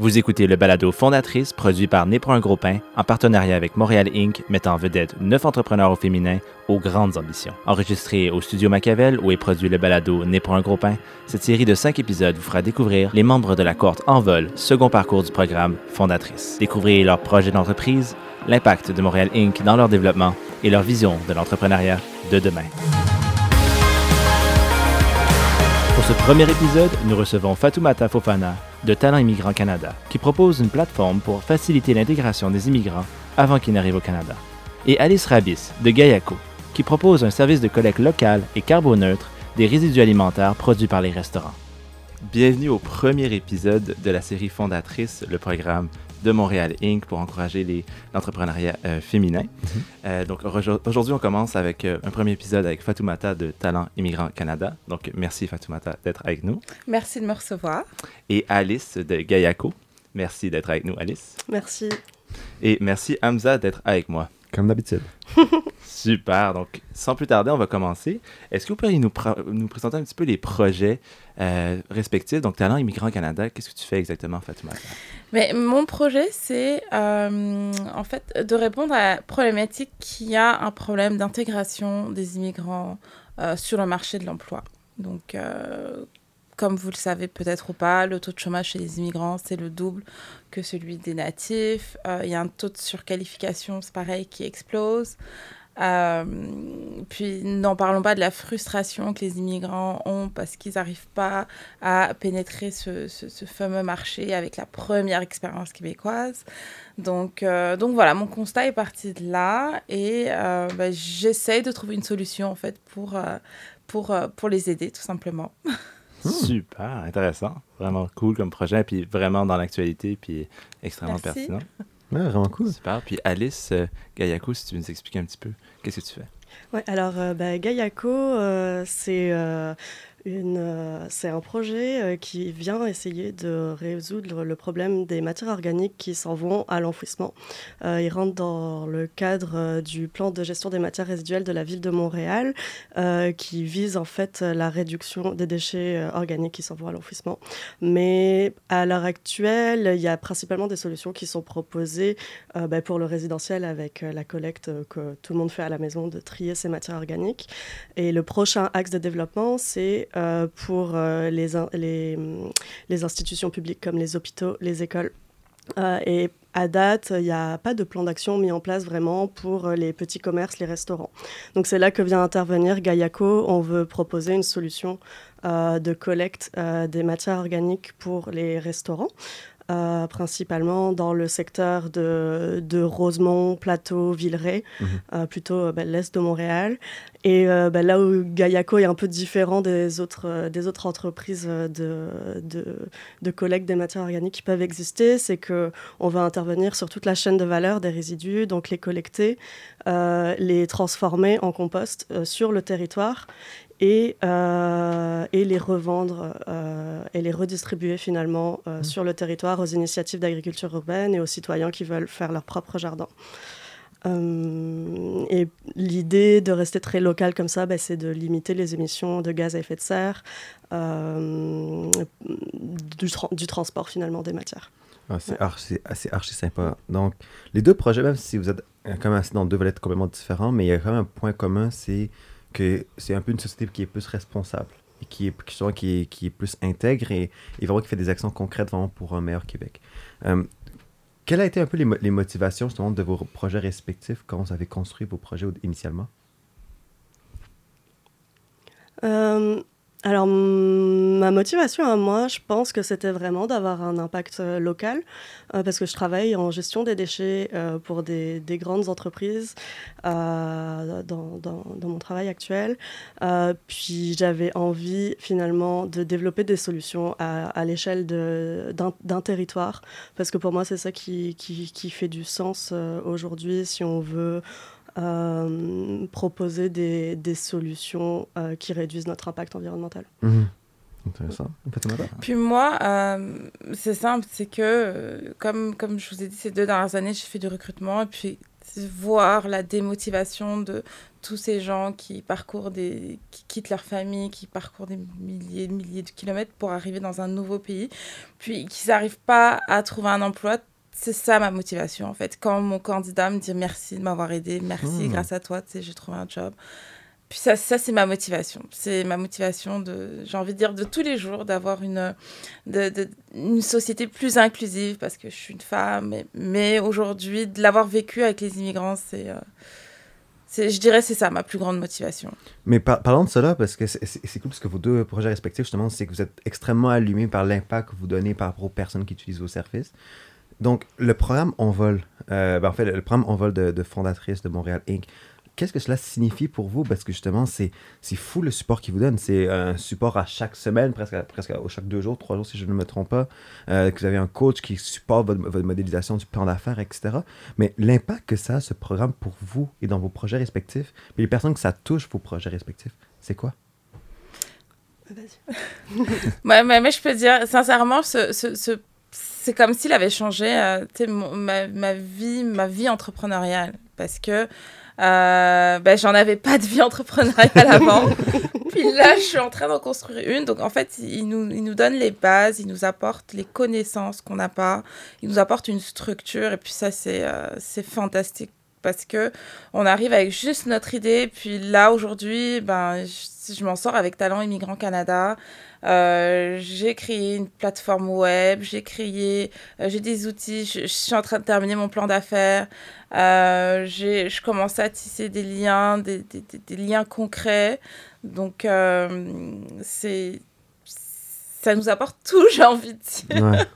Vous écoutez le balado Fondatrice produit par Né pour un gros pain en partenariat avec Montréal Inc. mettant en vedette neuf entrepreneurs au féminin aux grandes ambitions. Enregistré au studio Machiavel où est produit le balado Né pour un gros pain, cette série de cinq épisodes vous fera découvrir les membres de la cohorte en vol, second parcours du programme Fondatrice. Découvrez leurs projets d'entreprise, l'impact de Montréal Inc. dans leur développement et leur vision de l'entrepreneuriat de demain. Pour ce premier épisode, nous recevons Fatoumata Fofana de Talent Immigrant Canada, qui propose une plateforme pour faciliter l'intégration des immigrants avant qu'ils n'arrivent au Canada, et Alice Rabis de Gayako, qui propose un service de collecte local et carboneutre des résidus alimentaires produits par les restaurants. Bienvenue au premier épisode de la série fondatrice, le programme de Montréal Inc. pour encourager l'entrepreneuriat euh, féminin. Mhm. Euh, donc aujourd'hui, on commence avec euh, un premier épisode avec Fatoumata de Talent Immigrant Canada. Donc merci Fatoumata d'être avec nous. Merci de me recevoir. Et Alice de Gayako. Merci d'être avec nous, Alice. Merci. Et merci Hamza d'être avec moi. Comme d'habitude. Super. Donc, sans plus tarder, on va commencer. Est-ce que vous pourriez nous, nous présenter un petit peu les projets euh, respectifs? Donc, Talent Immigrant Canada, qu'est-ce que tu fais exactement, Fatima? Mais mon projet, c'est euh, en fait de répondre à la problématique qu'il y a un problème d'intégration des immigrants euh, sur le marché de l'emploi. Donc, comme vous le savez peut-être ou pas, le taux de chômage chez les immigrants, c'est le double que celui des natifs. Il y a un taux de surqualification, c'est pareil, qui explose. Euh, puis n'en parlons pas de la frustration que les immigrants ont parce qu'ils n'arrivent pas à pénétrer ce, fameux marché avec la première expérience québécoise. Donc, euh, voilà, mon constat est parti de là et euh, bah, j'essaye de trouver une solution en fait pour, pour, pour les aider tout simplement. Hmm. Super, intéressant. Vraiment cool comme projet, puis vraiment dans l'actualité, puis extrêmement pertinent. Ouais, vraiment cool. Super. Puis Alice euh, Gayako, si tu veux nous expliquer un petit peu, qu'est-ce que tu fais? Ouais, alors euh, Gayako, euh, c'est euh, c'est un projet euh, qui vient essayer de résoudre le problème des matières organiques qui s'en vont à l'enfouissement. Euh, il rentre dans le cadre du plan de gestion des matières résiduelles de la ville de Montréal, qui vise en fait la réduction des déchets organiques qui s'en vont à l'enfouissement. Mais à l'heure actuelle, il y a principalement des solutions qui sont proposées bah, pour le résidentiel avec la collecte que tout le monde fait à la maison de trier ces matières organiques. Et le prochain axe de développement, c'est euh, pour euh, les, les, institutions publiques comme les hôpitaux, les écoles. Euh, et à date, il n'y a pas de plan d'action mis en place vraiment pour les petits commerces, les restaurants. Donc c'est là que vient intervenir Gaiaco. On veut proposer une solution de collecte des matières organiques pour les restaurants. Euh, principalement dans le secteur de, de Rosemont, Plateau, Villeray, mhm. euh, plutôt euh, ben, l'est de Montréal. Et ben, là où Gaiaco est un peu différent des autres, des autres entreprises de, de, de, collecte des matières organiques qui peuvent exister, c'est qu'on va intervenir sur toute la chaîne de valeur des résidus, donc les collecter, les transformer en compost sur le territoire et, euh, et les revendre euh, et les redistribuer finalement euh, mmh. sur le territoire aux initiatives d'agriculture urbaine et aux citoyens qui veulent faire leur propre jardin. et l'idée de rester très local comme ça, bah, c'est de limiter les émissions de gaz à effet de serre, du, du, transport finalement des matières. Ah, c'est archi, archi, sympa. Donc, les deux projets, même si vous êtes quand même dans deux volets complètement différents, mais il y a quand même un point commun, c'est que c'est un peu une société qui est plus responsable et qui est, qui, est, qui est plus intègre et, vraiment qui fait des actions concrètes vraiment pour un meilleur Québec. Euh, quelles a été un peu les, les, motivations justement de vos projets respectifs quand vous avez construit vos projets initialement? Euh, alors, ma motivation à moi, je pense que c'était vraiment d'avoir un impact euh, local, euh, parce que je travaille en gestion des déchets euh, pour des, grandes entreprises dans, mon travail actuel. puis j'avais envie finalement de développer des solutions à, l'échelle d'un territoire, parce que pour moi, c'est ça qui, fait du sens aujourd'hui si on veut euh, proposer des, des solutions euh, qui réduisent notre impact environnemental. Intéressant. Puis moi, euh, c'est simple, c'est que, comme, comme je vous ai dit, ces deux dernières années, j'ai fait du recrutement. Et puis, voir la démotivation de tous ces gens qui parcourent des, qui quittent leur famille, qui parcourent des milliers et milliers de kilomètres pour arriver dans un nouveau pays, puis qu'ils n'arrivent pas à trouver un emploi. C'est ça ma motivation en fait. Quand mon candidat me dit merci de m'avoir aidé, merci, Hmm. grâce à toi, tu sais, j'ai trouvé un job. Puis ça, ça c'est ma motivation. C'est ma motivation de, j'ai envie de dire, de tous les jours, d'avoir une, de, de- une société plus inclusive parce que je suis une femme. Mais, mais aujourd'hui, de l'avoir vécu avec les immigrants, c'est, euh, c'est, je dirais, c'est ça ma plus grande motivation. Mais par- parlons de cela, parce que c'est c'est- c'est cool, parce que vos deux projets respectifs, justement, c'est que vous êtes extrêmement allumés par l'impact que vous donnez par rapport aux personnes qui utilisent vos services. Donc, le programme Envol, euh, ben, en fait, le programme Envol de, de fondatrice de Montréal Inc., qu'est-ce que cela signifie pour vous? Parce que justement, c'est fou le support qu'ils vous donnent. C'est un support à chaque semaine, presque, à- presque chaque deux jours, trois jours, si je ne me trompe pas. Euh, que vous avez un coach qui supporte votre, modélisation du plan d'affaires, etc. Mais l'impact que ça a, ce programme, pour vous et dans vos projets respectifs, puis les personnes que ça touche, vos projets respectifs, c'est quoi? Ouais, mais, mais je peux dire, sincèrement, ce, ce, ce- c'est comme s'il avait changé euh, mon- ma, ma vie, ma vie entrepreneuriale. Parce que euh, ben, j'en avais pas de vie entrepreneuriale avant. Puis là, je suis en train d'en construire une. Donc, en fait, il nous, il nous donne les bases, il nous apporte les connaissances qu'on n'a pas, il nous apporte une structure. Et puis ça, c'est euh, c'est fantastique. Parce que on arrive avec juste notre idée. Puis là, aujourd'hui, ben, je, je m'en sors avec Talent Immigrant Canada. Euh, j'ai créé une plateforme web, j'ai créé, euh, j'ai des outils, je, suis en train de terminer mon plan d'affaires, euh, je commence à tisser des liens, des, liens concrets. Donc, euh, c'est, ça nous apporte tout, j'ai envie de dire.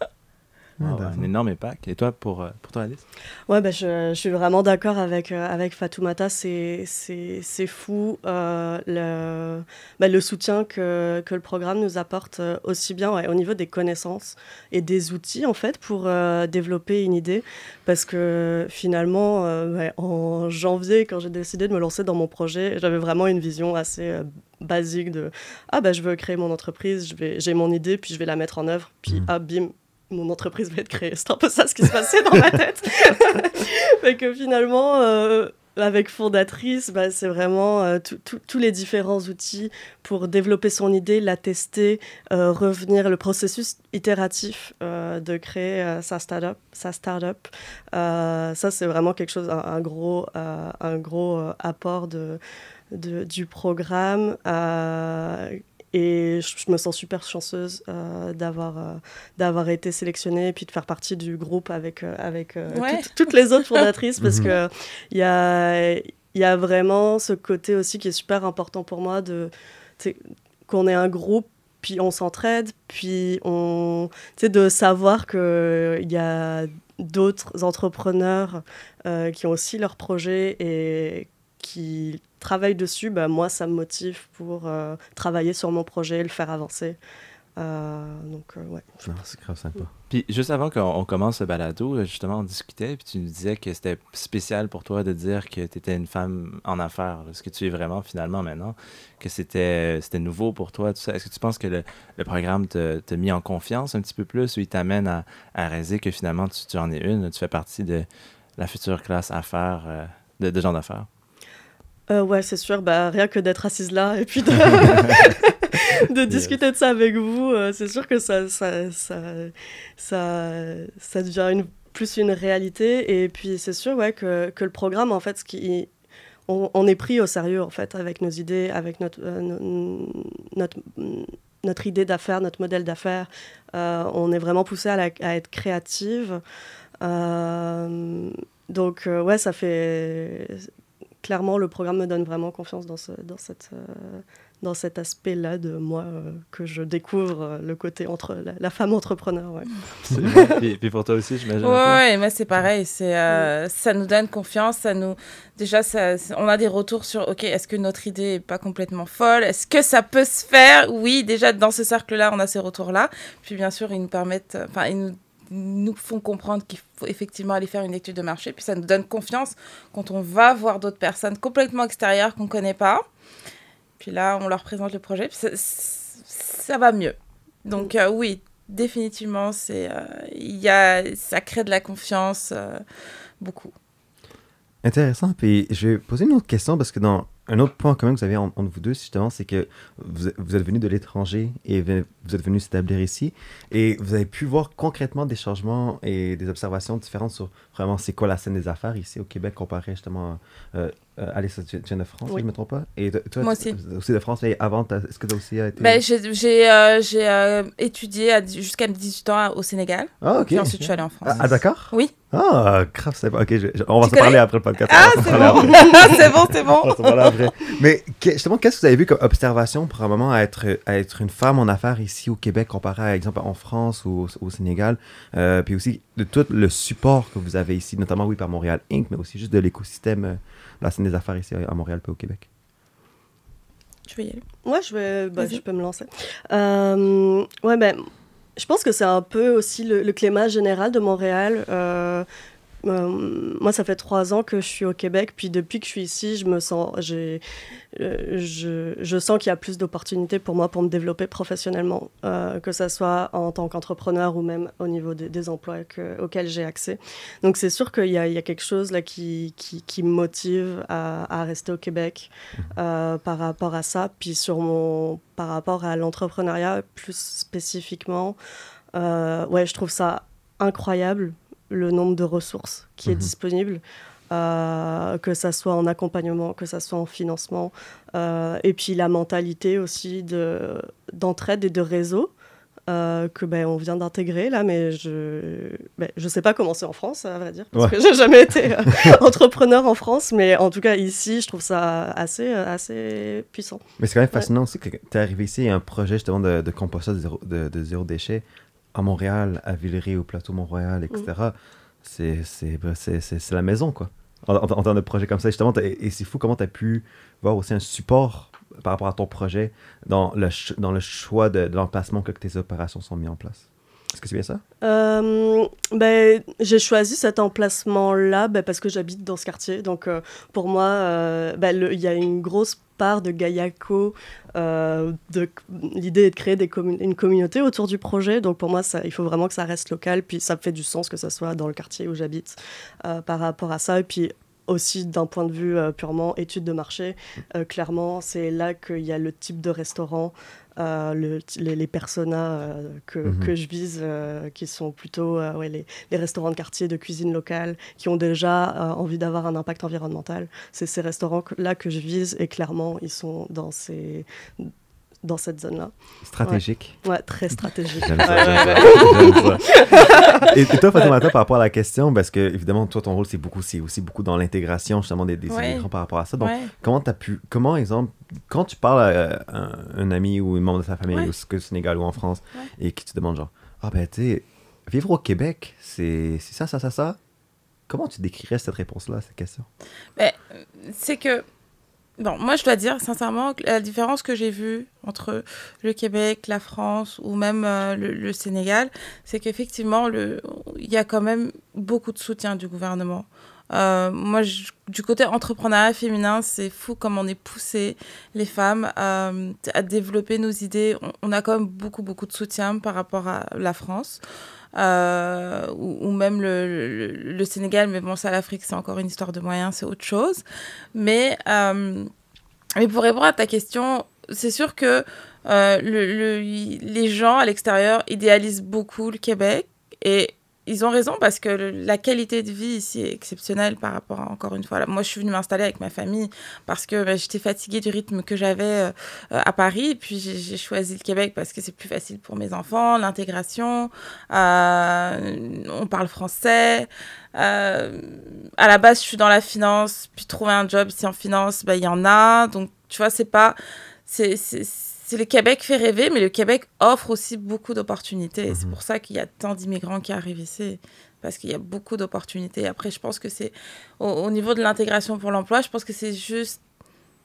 Wow, Ah, un énorme impact. Et toi, pour, euh, pour toi, Alice? Ouais, bah, je, je suis vraiment d'accord avec, euh, avec Fatoumata. C'est, c'est, c'est fou euh, le, bah, le soutien que, que le programme nous apporte, aussi bien ouais, au niveau des connaissances et des outils, en fait, pour euh, développer une idée. Parce que finalement, euh, ouais, en janvier, quand j'ai décidé de me lancer dans mon projet, j'avais vraiment une vision assez euh, basique de Ah, bah, je veux créer mon entreprise, je vais, j'ai mon idée, puis je vais la mettre en œuvre. Puis, Mhm. ah, bim, mon entreprise va être créée. C'est un peu ça ce qui se passait dans ma tête. fait que finalement, euh, avec Fondatrice, bah, c'est vraiment euh, tous les différents outils pour développer son idée, la tester, euh, revenir, le processus itératif de créer sa start-up. Sa start-up. Ça, c'est vraiment quelque chose, un, gros, un gros apport de- du programme. Et je, je me sens super chanceuse euh, d'avoir euh, d'avoir été sélectionnée et puis de faire partie du groupe avec, euh, avec euh, Ouais. toutes, toutes les autres fondatrices parce Mhm. que il y a, il y a vraiment ce côté aussi qui est super important pour moi de qu'on est un groupe puis on s'entraide puis on tu sais de savoir que il y a d'autres entrepreneurs euh, qui ont aussi leurs projets et qui travaillent dessus, bah, moi, ça me motive pour euh, travailler sur mon projet, le faire avancer. Euh, donc, euh, ouais. Non, c'est grave sympa. Puis juste avant qu'on on commence ce balado, justement, on discutait, puis tu nous disais que c'était spécial pour toi de dire que tu étais une femme en affaires, là, ce que tu es vraiment finalement maintenant, que c'était c'était nouveau pour toi, tout ça? Est-ce que tu penses que le, le programme te- t'a mis en confiance un petit peu plus ou il t'amène à, à réaliser que finalement tu, tu en es une, tu fais partie de la future classe affaires, euh, de, de gens d'affaires? Euh, ouais, c'est sûr. Bah, rien que d'être assise là et puis de, de discuter de ça avec vous, euh, c'est sûr que ça, ça, ça, ça, ça devient une, plus une réalité. Et puis, c'est sûr ouais, que, que le programme, en fait, ce qui, on, on est pris au sérieux, en fait, avec nos idées, avec notre, euh, no- notre, notre idée d'affaires, notre modèle d'affaires. Euh, on est vraiment poussé à, à être créative. Euh, donc, euh, ouais, ça fait clairement, le programme me donne vraiment confiance dans, ce, dans, cette, euh, dans cet aspect-là de moi euh, que je découvre euh, le côté entre la, la femme entrepreneur. Ouais. puis, puis pour toi aussi, j'imagine. Peu? ouais, moi c'est pareil. C'est, euh, ça nous donne confiance. Ça nous, déjà, ça, on a des retours sur, ok, est-ce que notre idée est pas complètement folle? Est-ce que ça peut se faire? Oui, déjà dans ce cercle-là, on a ces retours-là. Puis bien sûr, ils nous permettent, enfin, ils nous nous font comprendre qu'il faut effectivement aller faire une étude de marché. Puis ça nous donne confiance quand on va voir d'autres personnes complètement extérieures qu'on connaît pas. Puis là, on leur présente le projet. Puis ça, ça va mieux. Donc euh, oui, définitivement, c'est, euh, il y a, ça crée de la confiance euh, beaucoup. Intéressant. Puis je vais poser une autre question parce que dans un autre point commun que vous avez en- entre vous deux, justement, c'est que vous, vous êtes venu de l'étranger et vous êtes venu s'établir ici et vous avez pu voir concrètement des changements et des observations différentes sur vraiment c'est quoi la scène des affaires ici au Québec comparé justement euh, euh, tu viens de France, si je ne me trompe pas? Et toi, Moi aussi. aussi de France, mais avant, est-ce que tu as aussi été. Ben, j'ai euh, euh, étudié à- jusqu'à 18 ans au Sénégal. ah, ok. Puis ensuite, je suis allée en France. Ah, ah, d'accord. Oui. Ah, grave, c'est Ok, je- je- on va Tu se parler après le podcast. Ah, c'est bon. c'est bon, c'est bon. On va se parler après. Mais que- justement, qu'est-ce que vous avez vu comme observation pour un moment à être, à être une femme en affaires ici au Québec comparé à exemple en France ou au, au Sénégal, euh, puis aussi de tout le support que vous avez ici, notamment oui par Montréal Inc., mais aussi juste de l'écosystème euh, de la scène des affaires ici à Montréal puis au Québec. Je vais y aller. Ouais, je, vais, bah, Vas-y. je peux me lancer. Euh, ouais, ben, je pense que c'est un peu aussi le, climat général de Montréal. Euh, euh, moi, ça fait trois ans que je suis au Québec, puis depuis que je suis ici, je me sens, euh, je, je sens qu'il y a plus d'opportunités pour moi pour me développer professionnellement, euh, que ce soit en tant qu'entrepreneur ou même au niveau des, emplois que- auxquels j'ai accès. Donc, c'est sûr qu'il y a, quelque chose là qui, qui, qui me motive à, à rester au Québec par rapport à ça. Puis sur mon, par rapport à l'entrepreneuriat plus spécifiquement, ouais, je trouve ça incroyable le nombre de ressources qui est Mhm. disponible. euh, que ça soit en accompagnement, que ça soit en financement, euh, et puis la mentalité aussi de d'entraide et de réseau euh, que ben on vient d'intégrer là, mais je ben, je sais pas comment c'est en France à vrai dire parce Ouais. que j'ai jamais été entrepreneur en France, mais en tout cas ici je trouve ça assez assez puissant. Mais c'est quand même fascinant aussi que tu es arrivé ici, il y a un projet justement de, de compostage de zéro, de, de zéro déchet à Montréal, à Villeray, au plateau Mont-Royal, etc. C'est C'est c'est- la maison, quoi. En, en, en termes de projet comme ça, justement, et c'est fou comment tu as pu voir aussi un support par rapport à ton projet dans le, dans le choix de, de l'emplacement que tes opérations sont mises en place. Est-ce que c'est bien ça? Euh, ben, j'ai choisi cet emplacement-là ben, parce que j'habite dans ce quartier. Donc, euh, pour moi, euh, ben, il y a une grosse part de Gaillaco. L'idée est de créer une communauté autour du projet. Donc, pour moi, il faut vraiment que ça reste local. Puis, ça fait du sens que ça soit dans le quartier où j'habite par rapport à ça. Et puis, aussi d'un point de vue purement étude de marché, clairement, c'est là qu'il y a le type de restaurant, euh, le- les, les personas euh, que, Mhm. que je vise, euh, qui sont plutôt ouais, les, les restaurants de quartier, de cuisine locale, qui ont déjà envie d'avoir un impact environnemental. C'est ces restaurants-là que je vise et clairement, ils sont dans, ces, dans cette zone-là. Stratégique. Ouais, très stratégique. J'aime ça, ça, ouais. j'aime ça. Et, toi, Fatoumata, par rapport à la question, parce que évidemment, toi, ton rôle, c'est beaucoup, c'est aussi beaucoup dans l'intégration justement des, des Ouais. immigrants par rapport à ça. Donc, Ouais. comment tu as pu, comment, exemple, quand tu parles à un, un ami ou un membre de sa famille, Ouais. ou que au Sénégal ou en France, Ouais. et qui te demande genre, ah ben, tu sais, vivre au Québec, c'est c'est ça, ça, ça, ça. Comment tu décrirais cette réponse-là à cette question? c'est que bon moi je dois dire sincèrement la différence que j'ai vue entre le Québec la France ou même euh, le, le Sénégal c'est qu'effectivement il y a quand même beaucoup de soutien du gouvernement Euh, moi, du côté entrepreneuriat féminin, c'est fou comme on est poussé, les femmes, euh, à développer nos idées. On a quand même beaucoup, beaucoup de soutien par rapport à la France. Euh, ou, même le, le- Sénégal, mais bon, ça, l'Afrique, c'est encore une histoire de moyens, c'est autre chose. Mais, euh, mais pour répondre à ta question, c'est sûr que euh, le- les gens à l'extérieur idéalisent beaucoup le Québec et ils ont raison parce que la qualité de vie ici est exceptionnelle par rapport encore une fois, là, moi je suis venue m'installer avec ma famille parce que bah, j'étais fatiguée du rythme que j'avais euh, à Paris puis j'ai choisi le Québec parce que c'est plus facile pour mes enfants, l'intégration, euh, on parle français. euh, à la base, je suis dans la finance, puis trouver un job ici en finance, bah, il y en a. Donc, tu vois, c'est pas. C'est c'est- le Québec fait rêver, mais le Québec offre aussi beaucoup d'opportunités. C'est Mhm. pour ça qu'il y a tant d'immigrants qui arrivent ici. Parce qu'il y a beaucoup d'opportunités. Après, je pense que c'est au, au niveau de l'intégration pour l'emploi, je pense que c'est juste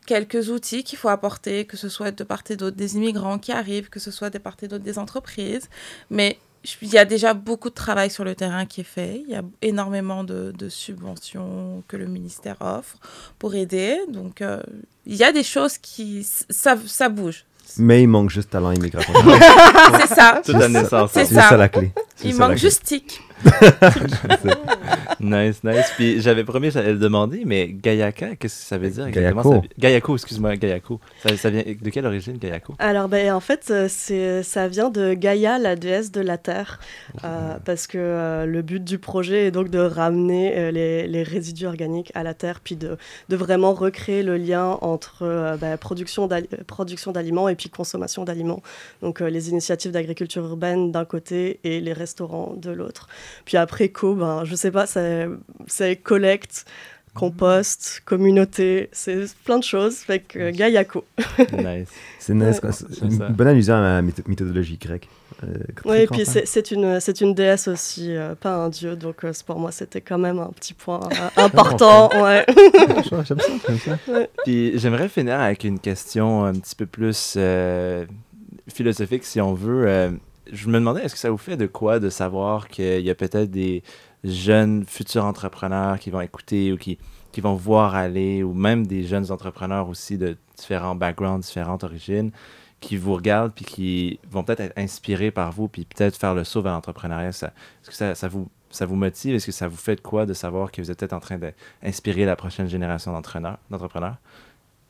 quelques outils qu'il faut apporter, que ce soit de part et d'autre des immigrants qui arrivent, que ce soit de part et d'autre des entreprises. Mais il y a déjà beaucoup de travail sur le terrain qui est fait. Il y a énormément de, de subventions que le ministère offre pour aider. Donc, euh, il y a des choses qui... Ça, ça bouge. Mais il manque juste talent immigration. C'est ça. Naissance. C'est ça. ça la clé. Il manque juste TIC. nice, nice. Puis j'avais promis, j'allais le demander, mais Gayaka, qu'est-ce que ça veut dire exactement? Gayako. Ça- Gayako, excuse-moi, Gayako. Ça, ça vient de quelle origine, Gayako? Alors, ben, en fait, euh, c'est, ça vient de Gaïa, la déesse de la Terre, euh, parce que euh, le but du projet est donc de ramener euh, les, les résidus organiques à la Terre, puis de, de vraiment recréer le lien entre euh, ben, production, production d'aliments et puis consommation d'aliments. Donc, euh, les initiatives d'agriculture urbaine d'un côté et les restaurants de l'autre. Puis après, co, ben, je sais pas, c'est, collecte. Compost, communauté, c'est plein de choses. Fait que euh, Gaiaco. Nice. C'est nice, Ouais. une bonne allusion à la mythologie grecque. Euh, Oui, et puis c'est c'est une, c'est une déesse aussi, euh, pas un dieu, donc euh, pour moi c'était quand même un petit point euh, important. ouais. J'aime ça, j'aime ça. Puis j'aimerais finir avec une question un petit peu plus euh, philosophique, si on veut. Je me demandais, est-ce que ça vous fait de quoi de savoir qu'il y a peut-être des jeunes futurs entrepreneurs qui vont écouter ou qui, vont voir aller, ou même des jeunes entrepreneurs aussi de différents backgrounds, différentes origines, qui vous regardent puis qui vont peut-être être inspirés par vous puis peut-être faire le saut vers l'entrepreneuriat? Est-ce que ça, ça vous, ça vous motive? Est-ce que ça vous fait de quoi de savoir que vous êtes peut-être en train d'inspirer la prochaine génération d'entrepreneurs?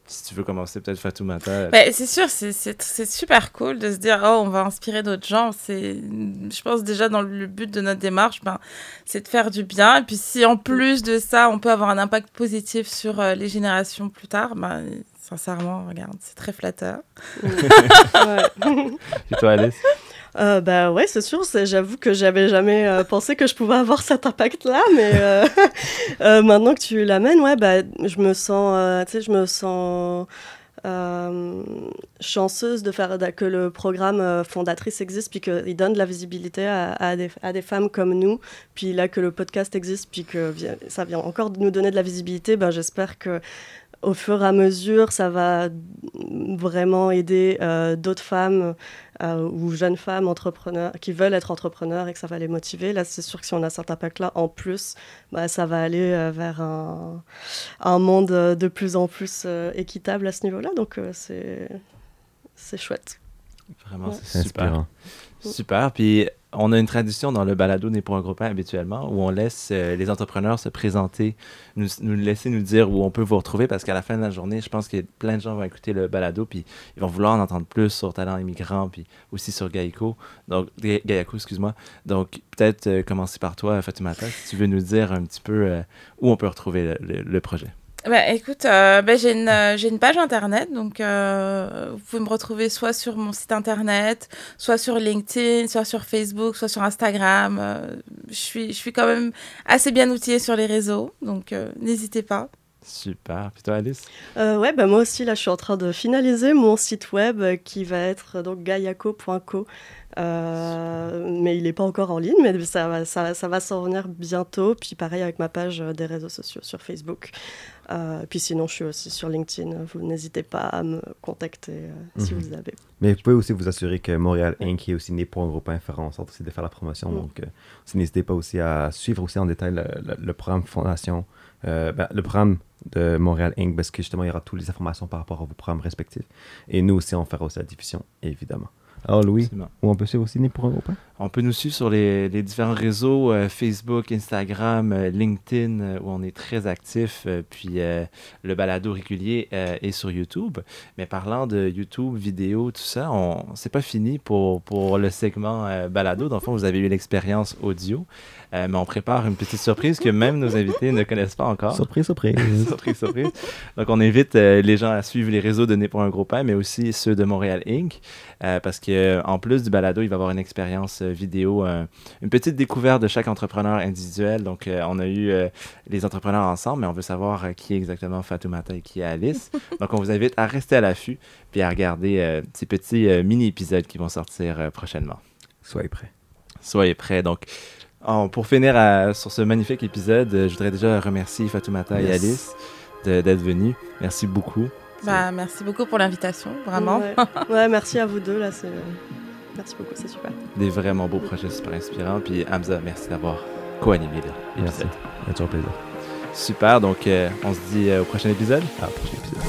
Si tu veux commencer, peut-être Fatoumata. Ben, c'est sûr, c'est- super cool de se dire, oh, on va inspirer d'autres gens. C'est, je pense déjà dans le but de notre démarche, ben, c'est de faire du bien. Et puis si en plus de ça, on peut avoir un impact positif sur euh, les générations plus tard, ben, sincèrement, regarde, c'est très flatteur. Et toi, Alice? Euh, bah ouais, c'est sûr. J'avoue que j'avais jamais euh, pensé que je pouvais avoir cet impact-là, mais euh, euh, maintenant que tu l'amènes, ouais, bah je me sens, tu sais, je me sens chanceuse de faire que le programme fondatrice existe, puis qu'il donne de la visibilité à, des, à des femmes comme nous, puis là que le podcast existe, puis que ça vient encore de nous donner de la visibilité. Ben j'espère que au fur et à mesure, ça va vraiment aider d'autres femmes euh, ou jeunes femmes entrepreneurs qui veulent être entrepreneurs et que ça va les motiver. Là, c'est sûr que si on a cet impact-là en plus, bah, ça va aller euh, vers un, un monde euh, de plus en plus euh, équitable à ce niveau-là. Donc, euh, c'est c'est chouette. Vraiment, Ouais. C'est super. inspirant. Super. Puis, on a une tradition dans le balado Né pour un groupin habituellement où on laisse euh, les entrepreneurs se présenter, nous, laisser nous dire où on peut vous retrouver parce qu'à la fin de la journée, je pense que plein de gens vont écouter le balado puis ils vont vouloir en entendre plus sur Talent Immigrant puis aussi sur Gaïko. Donc, Ga- Gaïako, excuse-moi. Donc, peut-être euh, commencer par toi, Fatoumata, si tu veux nous dire un petit peu euh, où on peut retrouver le projet. Ben, écoute, euh, ben, j'ai une, euh, j'ai une page internet, donc euh, vous pouvez me retrouver soit sur mon site internet, soit sur LinkedIn, soit sur Facebook, soit sur Instagram. euh, je, suis, je suis quand même assez bien outillée sur les réseaux, donc euh, n'hésitez pas. Super. Puis toi, Alice? Euh, ouais, bah moi aussi, là, je suis en train de finaliser mon site web euh, qui va être donc gaiaco.co. Euh, mais il n'est pas encore en ligne, mais ça va, ça, ça va s'en venir bientôt. Puis pareil avec ma page euh, des réseaux sociaux sur Facebook. Euh, puis sinon, je suis aussi sur LinkedIn. Vous n'hésitez pas à me contacter euh, si Mhm. vous avez. Mais vous pouvez aussi vous assurer que Montréal Inc. est aussi né pour un groupe en sorte aussi de faire la promotion. Mm. Donc, euh, n'hésitez pas aussi à suivre aussi en détail le, le- le programme Fondation, ben, le programme de Montréal Inc. parce que justement, il y aura toutes les informations par rapport à vos programmes respectifs. Et nous aussi, on fera aussi la diffusion, évidemment. Alors, Louis, où on peut suivre aussi pour un On peut nous suivre sur les, les différents réseaux, euh, Facebook, Instagram, euh, LinkedIn, euh, où on est très actif, puis le balado régulier est sur YouTube. Mais parlant de YouTube, vidéo, tout ça, on c'est pas fini pour, pour le segment balado. Dans le fond, vous avez eu l'expérience audio, mais on prépare une petite surprise que même nos invités ne connaissent pas encore. Surprise, surprise. surprise, surprise. Donc, on invite les gens à suivre les réseaux de Né pour un gros pain, mais aussi ceux de Montréal Inc. parce que euh, en plus du balado, il va y avoir une expérience euh, vidéo, euh, une petite découverte de chaque entrepreneur individuel. Donc, euh, on a eu euh, les entrepreneurs ensemble, mais on veut savoir euh, qui est exactement Fatoumata et qui est Alice. Donc, on vous invite à rester à l'affût puis à regarder euh, ces petits euh, mini-épisodes qui vont sortir euh, prochainement. Soyez prêts. Soyez prêts. Donc, pour finir à- sur ce magnifique épisode, euh, je voudrais déjà remercier Fatoumata et. Alice de- d'être venus. Merci beaucoup. Bah, merci beaucoup pour l'invitation, vraiment. Ouais. Ouais, merci à vous deux. Là, c'est... Merci beaucoup, c'est super. Des vraiment beaux projets super inspirants. Puis Hamza, merci d'avoir co-animé Merci. l'épisode. Ça toujours plaisir. Super. Donc, euh, on se dit euh, au prochain épisode. À prochaine épisode.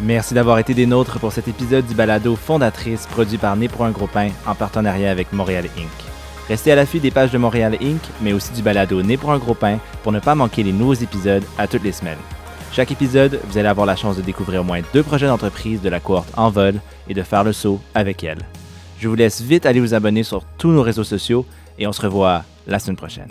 Merci d'avoir été des nôtres pour cet épisode du balado Fondatrice produit par Né pour un gros pain en partenariat avec Montréal Inc. Restez à l'affût des pages de Montréal Inc., mais aussi du balado Né pour un gros pain pour ne pas manquer les nouveaux épisodes à toutes les semaines. Chaque épisode, vous allez avoir la chance de découvrir au moins deux projets d'entreprise de la cohorte en vol et de faire le saut avec elle. Je vous laisse vite aller vous abonner sur tous nos réseaux sociaux et on se revoit la semaine prochaine.